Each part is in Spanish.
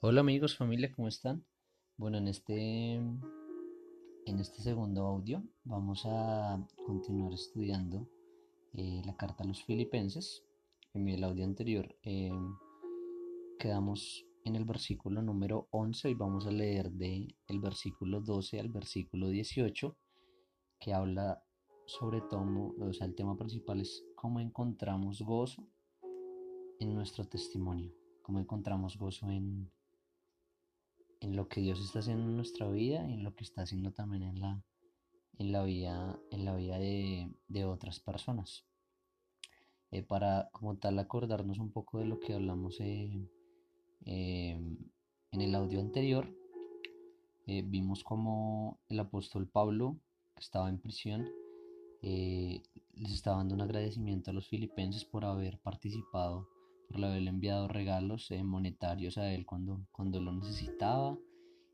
Hola amigos, familia, ¿cómo están? Bueno, en este, en este segundo audio vamos a continuar estudiando eh, la carta a los filipenses. En el audio anterior eh, quedamos en el versículo número 11 y vamos a leer de versículo 12 al versículo 18 que habla sobre todo, o sea, el tema principal es cómo encontramos gozo en nuestro testimonio, cómo encontramos gozo en en lo que Dios está haciendo en nuestra vida y en lo que está haciendo también en la, en la vida, en la vida de, otras personas. Eh, para como tal acordarnos un poco de lo que hablamos eh, em, en el audio anterior, eh, vimos como el apóstol Pablo, que estaba en prisión, les estaba dando un agradecimiento a los filipenses por haber participado por haberle enviado regalos eh, monetarios a él cuando, cuando lo necesitaba.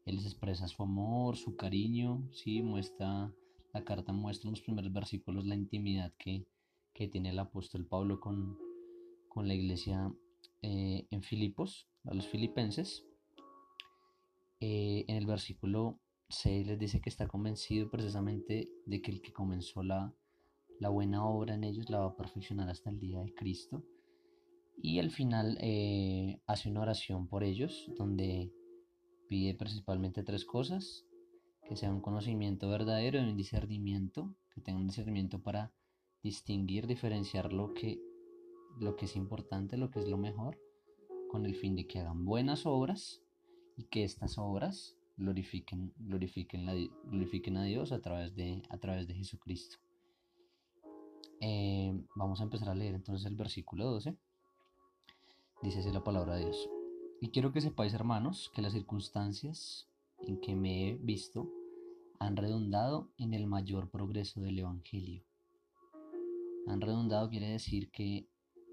Él les expresa su amor, su cariño, sí, muestra, la carta muestra en los primeros versículos la intimidad que, tiene el apóstol Pablo con, con la iglesia eh, en Filipos, a los filipenses. Eh, en el versículo 6 les dice que está convencido precisamente de que el que comenzó la, la buena obra en ellos la va a perfeccionar hasta el día de Cristo. Y al final eh, hace una oración por ellos, donde pide principalmente tres cosas, que sea un conocimiento verdadero y un discernimiento, que tenga un discernimiento para distinguir, diferenciar lo que, lo que es importante, lo que es lo mejor, con el fin de que hagan buenas obras y que estas obras glorifiquen, glorifiquen, la, glorifiquen a Dios a través de, a través de Jesucristo. Eh, vamos a empezar a leer entonces el versículo 12 dice así la palabra de Dios. Y quiero que sepáis, hermanos, que las circunstancias en que me he visto han redundado en el mayor progreso del Evangelio. Han redundado quiere decir que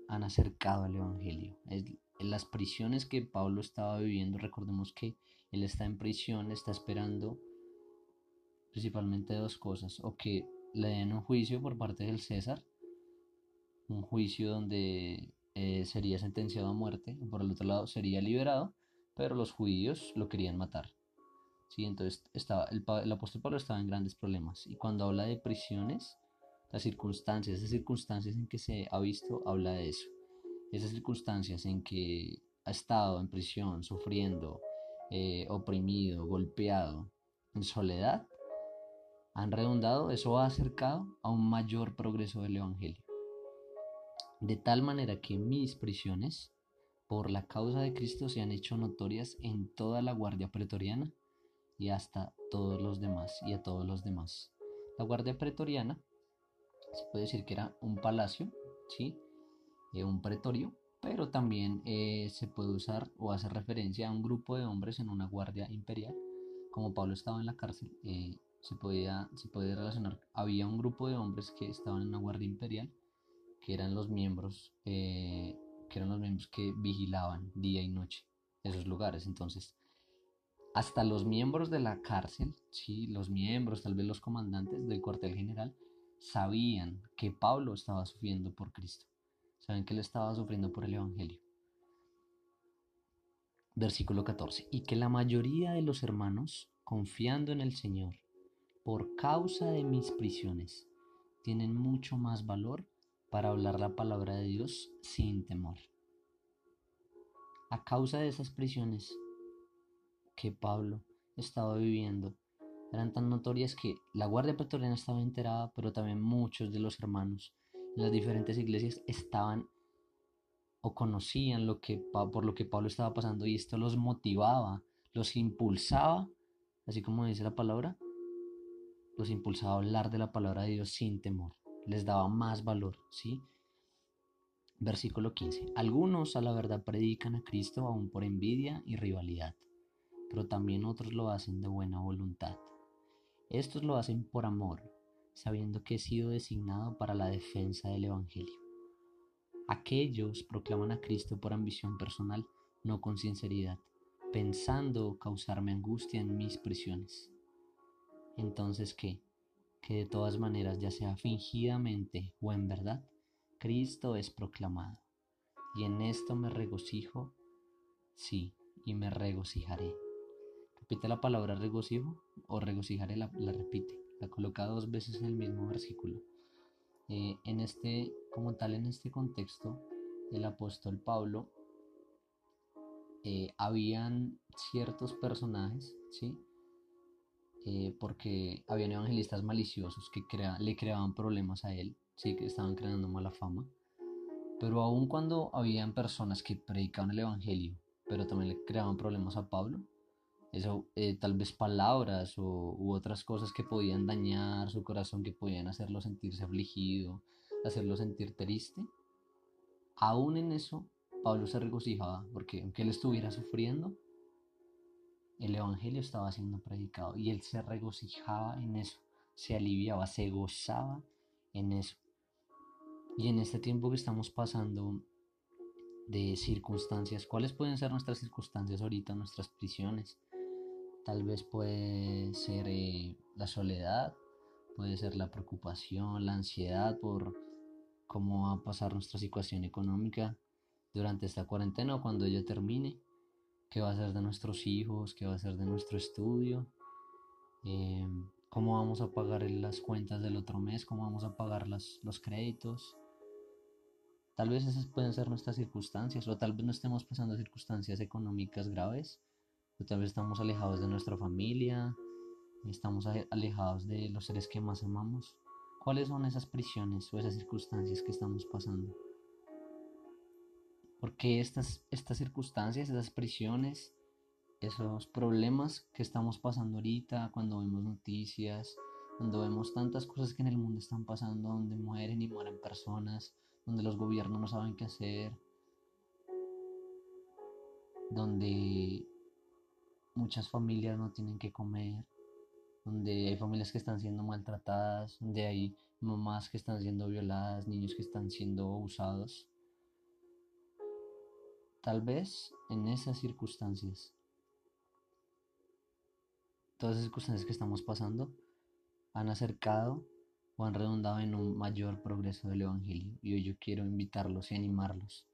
han acercado al Evangelio. en las prisiones que Pablo estaba viviendo, recordemos que él está en prisión, está esperando principalmente dos cosas, o que le den un juicio por parte del César, un juicio donde eh, sería sentenciado a muerte, por el otro lado sería liberado, pero los judíos lo querían matar. ¿sí? Entonces estaba, el, el apóstol Pablo estaba en grandes problemas. Y cuando habla de prisiones, las circunstancias, esas circunstancias en que se ha visto, habla de eso. Esas circunstancias en que ha estado en prisión, sufriendo, eh, oprimido, golpeado, en soledad, han redundado, eso ha acercado a un mayor progreso del Evangelio de tal manera que mis prisiones, por la causa de Cristo, se han hecho notorias en toda la guardia pretoriana y hasta todos los demás y a todos los demás. La guardia pretoriana se puede decir que era un palacio, ¿sí? Eh, un pretorio, pero también eh, se puede usar o hacer referencia a un grupo de hombres en una guardia imperial. Como Pablo estaba en la cárcel, eh, se, podía, se puede relacionar. Había un grupo de hombres que estaban en una guardia imperial que eran los miembros, eh, que eran los miembros que vigilaban día y noche esos lugares. Entonces, hasta los miembros de la cárcel, sí, los miembros, tal vez los comandantes del cuartel general, sabían que Pablo estaba sufriendo por Cristo. Saben que él estaba sufriendo por el Evangelio. Versículo 14. Y que la mayoría de los hermanos, confiando en el Señor, por causa de mis prisiones, tienen mucho más valor para hablar la palabra de Dios sin temor. A causa de esas prisiones que Pablo estaba viviendo, eran tan notorias que la Guardia Pretoriana estaba enterada, pero también muchos de los hermanos en las diferentes iglesias estaban o conocían lo que, por lo que Pablo estaba pasando y esto los motivaba, los impulsaba, así como dice la palabra, los impulsaba a hablar de la palabra de Dios sin temor les daba más valor, ¿sí? Versículo 15. Algunos a la verdad predican a Cristo aún por envidia y rivalidad, pero también otros lo hacen de buena voluntad. Estos lo hacen por amor, sabiendo que he sido designado para la defensa del Evangelio. Aquellos proclaman a Cristo por ambición personal, no con sinceridad, pensando causarme angustia en mis prisiones. Entonces, ¿qué? Que de todas maneras, ya sea fingidamente o en verdad, Cristo es proclamado. Y en esto me regocijo, sí, y me regocijaré. Repite la palabra regocijo o regocijaré, la, repite, la coloca dos veces en el mismo versículo. Eh, en este, como tal, en este contexto, el apóstol Pablo, eh, habían ciertos personajes, ¿sí? Eh, porque habían evangelistas maliciosos que le creaban problemas a él, sí, que estaban creando mala fama. Pero aun cuando habían personas que predicaban el evangelio, pero también le creaban problemas a Pablo, eso, eh, tal vez palabras o, u otras cosas que podían dañar su corazón, que podían hacerlo sentirse afligido, hacerlo sentir triste. Aún en eso, Pablo se regocijaba, porque aunque él estuviera sufriendo, el Evangelio estaba siendo predicado y él se regocijaba en eso, se aliviaba, se gozaba en eso. Y en este tiempo que estamos pasando de circunstancias, ¿cuáles pueden ser nuestras circunstancias ahorita, nuestras prisiones? Tal vez puede ser eh, la soledad, puede ser la preocupación, la ansiedad por cómo va a pasar nuestra situación económica durante esta cuarentena o cuando ella termine qué va a ser de nuestros hijos, qué va a ser de nuestro estudio, eh, cómo vamos a pagar las cuentas del otro mes, cómo vamos a pagar los créditos. Tal vez esas pueden ser nuestras circunstancias, o tal vez no estemos pasando circunstancias económicas graves, o tal vez estamos alejados de nuestra familia, estamos alejados de los seres que más amamos. ¿Cuáles son esas prisiones o esas circunstancias que estamos pasando? Porque estas, estas circunstancias, esas prisiones, esos problemas que estamos pasando ahorita, cuando vemos noticias, cuando vemos tantas cosas que en el mundo están pasando, donde mueren y mueren personas, donde los gobiernos no saben qué hacer, donde muchas familias no tienen que comer, donde hay familias que están siendo maltratadas, donde hay mamás que están siendo violadas, niños que están siendo abusados. Tal vez en esas circunstancias, todas las circunstancias que estamos pasando han acercado o han redundado en un mayor progreso del Evangelio. Y hoy yo quiero invitarlos y animarlos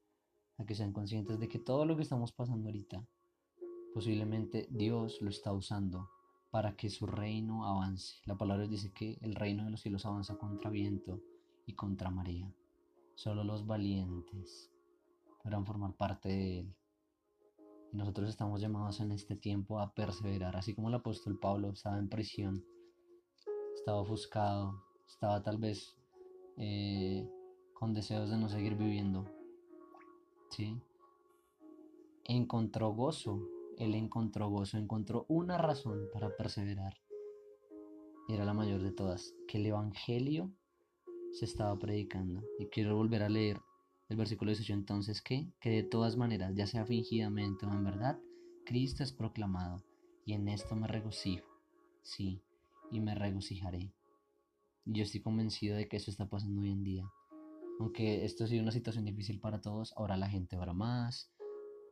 a que sean conscientes de que todo lo que estamos pasando ahorita, posiblemente Dios lo está usando para que su reino avance. La palabra dice que el reino de los cielos avanza contra viento y contra marea. Solo los valientes podrán formar parte de Él. Y nosotros estamos llamados en este tiempo a perseverar, así como el apóstol Pablo estaba en prisión, estaba ofuscado, estaba tal vez eh, con deseos de no seguir viviendo. ¿Sí? Encontró gozo, él encontró gozo, encontró una razón para perseverar. Era la mayor de todas, que el Evangelio se estaba predicando. Y quiero volver a leer el versículo 18 entonces que, que de todas maneras, ya sea fingidamente o en verdad, Cristo es proclamado, y en esto me regocijo, sí, y me regocijaré. yo estoy convencido de que eso está pasando hoy en día. Aunque esto ha sido una situación difícil para todos, ahora la gente ora más,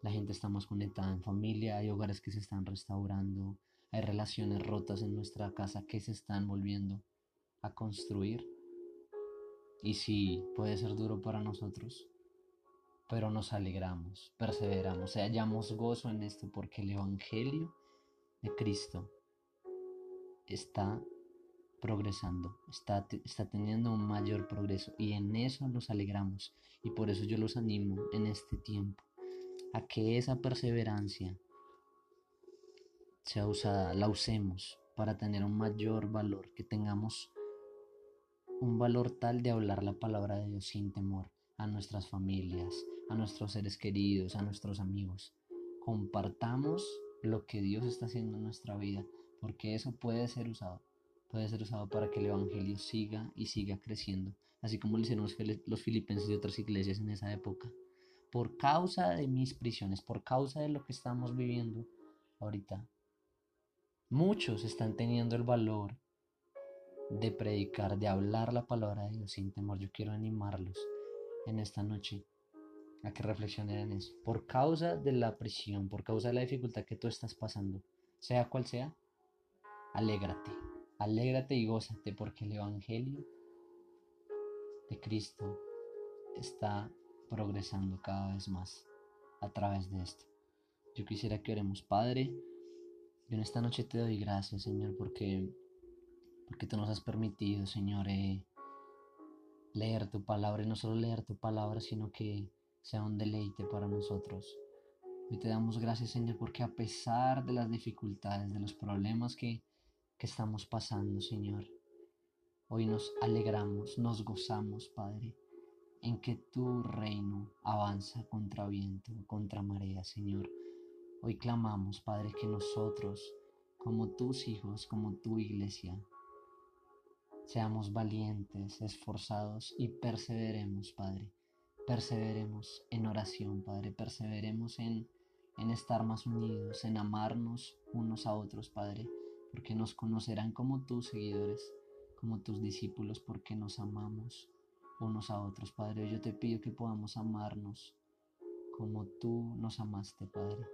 la gente está más conectada en familia, hay hogares que se están restaurando, hay relaciones rotas en nuestra casa que se están volviendo a construir. Y sí, puede ser duro para nosotros, pero nos alegramos, perseveramos, hallamos gozo en esto porque el Evangelio de Cristo está progresando, está, está teniendo un mayor progreso y en eso nos alegramos y por eso yo los animo en este tiempo a que esa perseverancia sea usada, la usemos para tener un mayor valor, que tengamos un valor tal de hablar la palabra de Dios sin temor a nuestras familias, a nuestros seres queridos, a nuestros amigos. Compartamos lo que Dios está haciendo en nuestra vida, porque eso puede ser usado, puede ser usado para que el Evangelio siga y siga creciendo, así como lo hicieron los filipenses y otras iglesias en esa época. Por causa de mis prisiones, por causa de lo que estamos viviendo ahorita, muchos están teniendo el valor de predicar, de hablar la palabra de Dios sin temor. Yo quiero animarlos en esta noche a que reflexionen en eso. Por causa de la prisión, por causa de la dificultad que tú estás pasando, sea cual sea, alégrate, alégrate y gózate porque el Evangelio de Cristo está progresando cada vez más a través de esto. Yo quisiera que oremos, Padre. Yo en esta noche te doy gracias, Señor, porque, porque tú nos has permitido, Señor, eh, leer tu palabra y no solo leer tu palabra, sino que sea un deleite para nosotros. Hoy te damos gracias, Señor, porque a pesar de las dificultades, de los problemas que, que estamos pasando, Señor, hoy nos alegramos, nos gozamos, Padre, en que tu reino avanza contra viento, contra marea, Señor. Hoy clamamos, Padre, que nosotros, como tus hijos, como tu iglesia, seamos valientes, esforzados y perseveremos, Padre. Perseveremos en oración, Padre. Perseveremos en en estar más unidos, en amarnos unos a otros, Padre, porque nos conocerán como tus seguidores, como tus discípulos, porque nos amamos unos a otros, Padre. Yo te pido que podamos amarnos como tú nos amaste, Padre.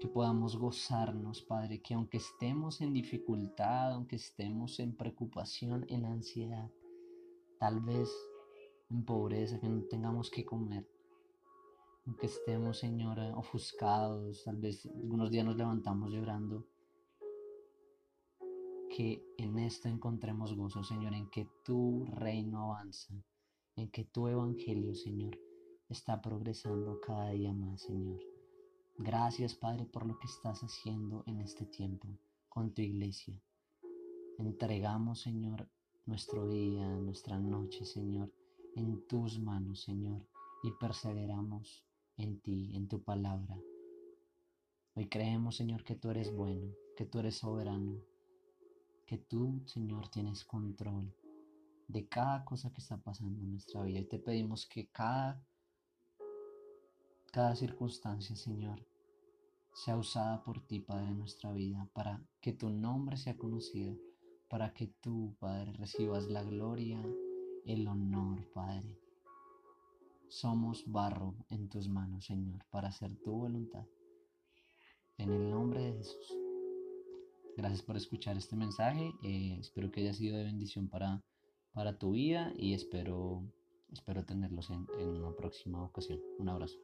Que podamos gozarnos, Padre, que aunque estemos en dificultad, aunque estemos en preocupación, en ansiedad, tal vez en pobreza, que no tengamos que comer, aunque estemos, Señor, ofuscados, tal vez algunos días nos levantamos llorando, que en esto encontremos gozo, Señor, en que tu reino avanza, en que tu evangelio, Señor, está progresando cada día más, Señor. Gracias, Padre, por lo que estás haciendo en este tiempo con tu iglesia. Entregamos, Señor, nuestro día, nuestra noche, Señor, en tus manos, Señor, y perseveramos en ti, en tu palabra. Hoy creemos, Señor, que tú eres bueno, que tú eres soberano, que tú, Señor, tienes control de cada cosa que está pasando en nuestra vida. Y te pedimos que cada, cada circunstancia, Señor, sea usada por ti, Padre, en nuestra vida, para que tu nombre sea conocido, para que tú, Padre, recibas la gloria, el honor, Padre. Somos barro en tus manos, Señor, para hacer tu voluntad. En el nombre de Jesús. Gracias por escuchar este mensaje. Eh, espero que haya sido de bendición para, para tu vida y espero, espero tenerlos en, en una próxima ocasión. Un abrazo.